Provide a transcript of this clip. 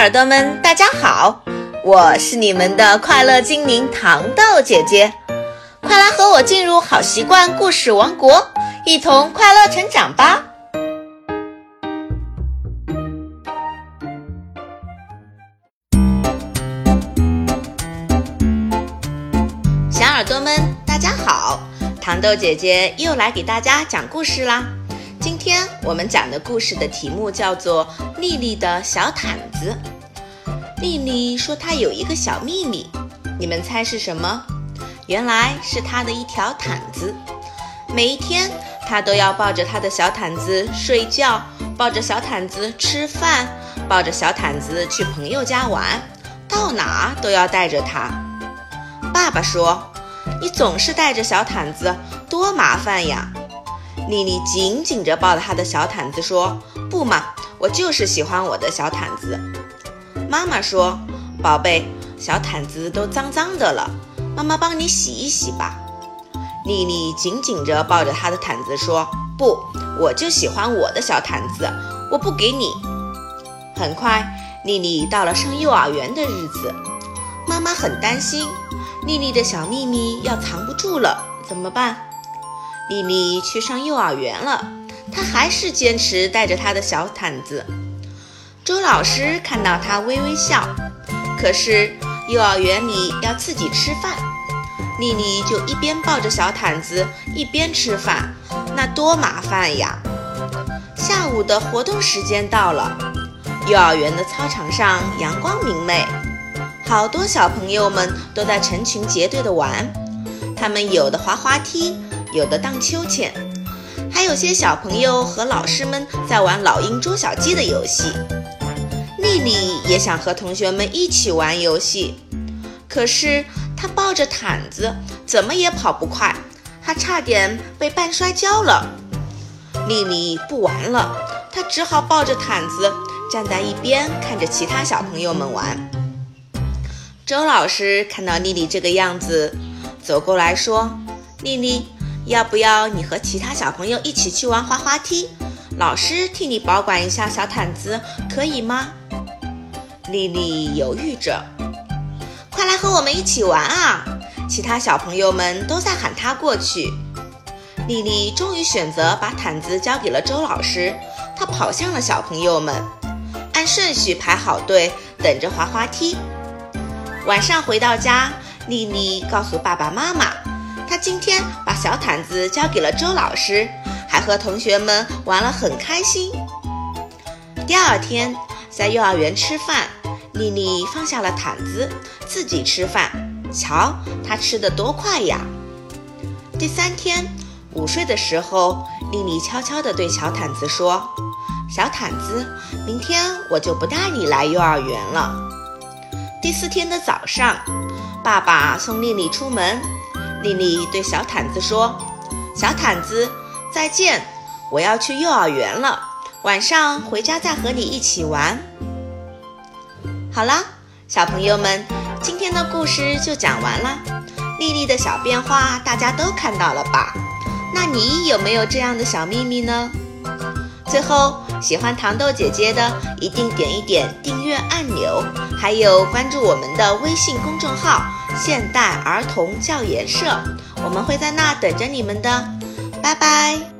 耳朵们，大家好，我是你们的快乐精灵糖豆姐姐，快来和我进入好习惯故事王国，一同快乐成长吧！小耳朵们，大家好，糖豆姐姐又来给大家讲故事啦。今天我们讲的故事的题目叫做《丽丽的小毯子》。丽丽说她有一个小秘密，你们猜是什么？原来是她的一条毯子。每一天，她都要抱着她的小毯子睡觉，抱着小毯子吃饭，抱着小毯子去朋友家玩，到哪都要带着它。爸爸说：“你总是带着小毯子，多麻烦呀！”丽丽紧紧着抱着她的小毯子说：“不嘛，我就是喜欢我的小毯子。”妈妈说：“宝贝，小毯子都脏脏的了，妈妈帮你洗一洗吧。”丽丽紧紧着抱着她的毯子说：“不，我就喜欢我的小毯子，我不给你。”很快，丽丽到了上幼儿园的日子，妈妈很担心，丽丽的小秘密要藏不住了，怎么办？丽丽去上幼儿园了，她还是坚持带着她的小毯子。周老师看到她微微笑，可是幼儿园里要自己吃饭，丽丽就一边抱着小毯子一边吃饭，那多麻烦呀！下午的活动时间到了，幼儿园的操场上阳光明媚，好多小朋友们都在成群结队的玩，他们有的滑滑梯。有的荡秋千，还有些小朋友和老师们在玩老鹰捉小鸡的游戏。丽丽也想和同学们一起玩游戏，可是她抱着毯子，怎么也跑不快，还差点被绊摔跤了。丽丽不玩了，她只好抱着毯子站在一边，看着其他小朋友们玩。周老师看到丽丽这个样子，走过来说：“丽丽。”要不要你和其他小朋友一起去玩滑滑梯？老师替你保管一下小毯子，可以吗？丽丽犹豫着。快来和我们一起玩啊！其他小朋友们都在喊她过去。丽丽终于选择把毯子交给了周老师。她跑向了小朋友们，按顺序排好队，等着滑滑梯。晚上回到家，丽丽告诉爸爸妈妈。他今天把小毯子交给了周老师，还和同学们玩了很开心。第二天在幼儿园吃饭，丽丽放下了毯子，自己吃饭。瞧，她吃的多快呀！第三天午睡的时候，丽丽悄悄地对小毯子说：“小毯子，明天我就不带你来幼儿园了。”第四天的早上，爸爸送丽丽出门。丽丽对小毯子说：“小毯子，再见，我要去幼儿园了。晚上回家再和你一起玩。”好了，小朋友们，今天的故事就讲完了。丽丽的小变化大家都看到了吧？那你有没有这样的小秘密呢？最后，喜欢糖豆姐姐的一定点一点订阅按钮，还有关注我们的微信公众号“现代儿童教研社”，我们会在那等着你们的。拜拜。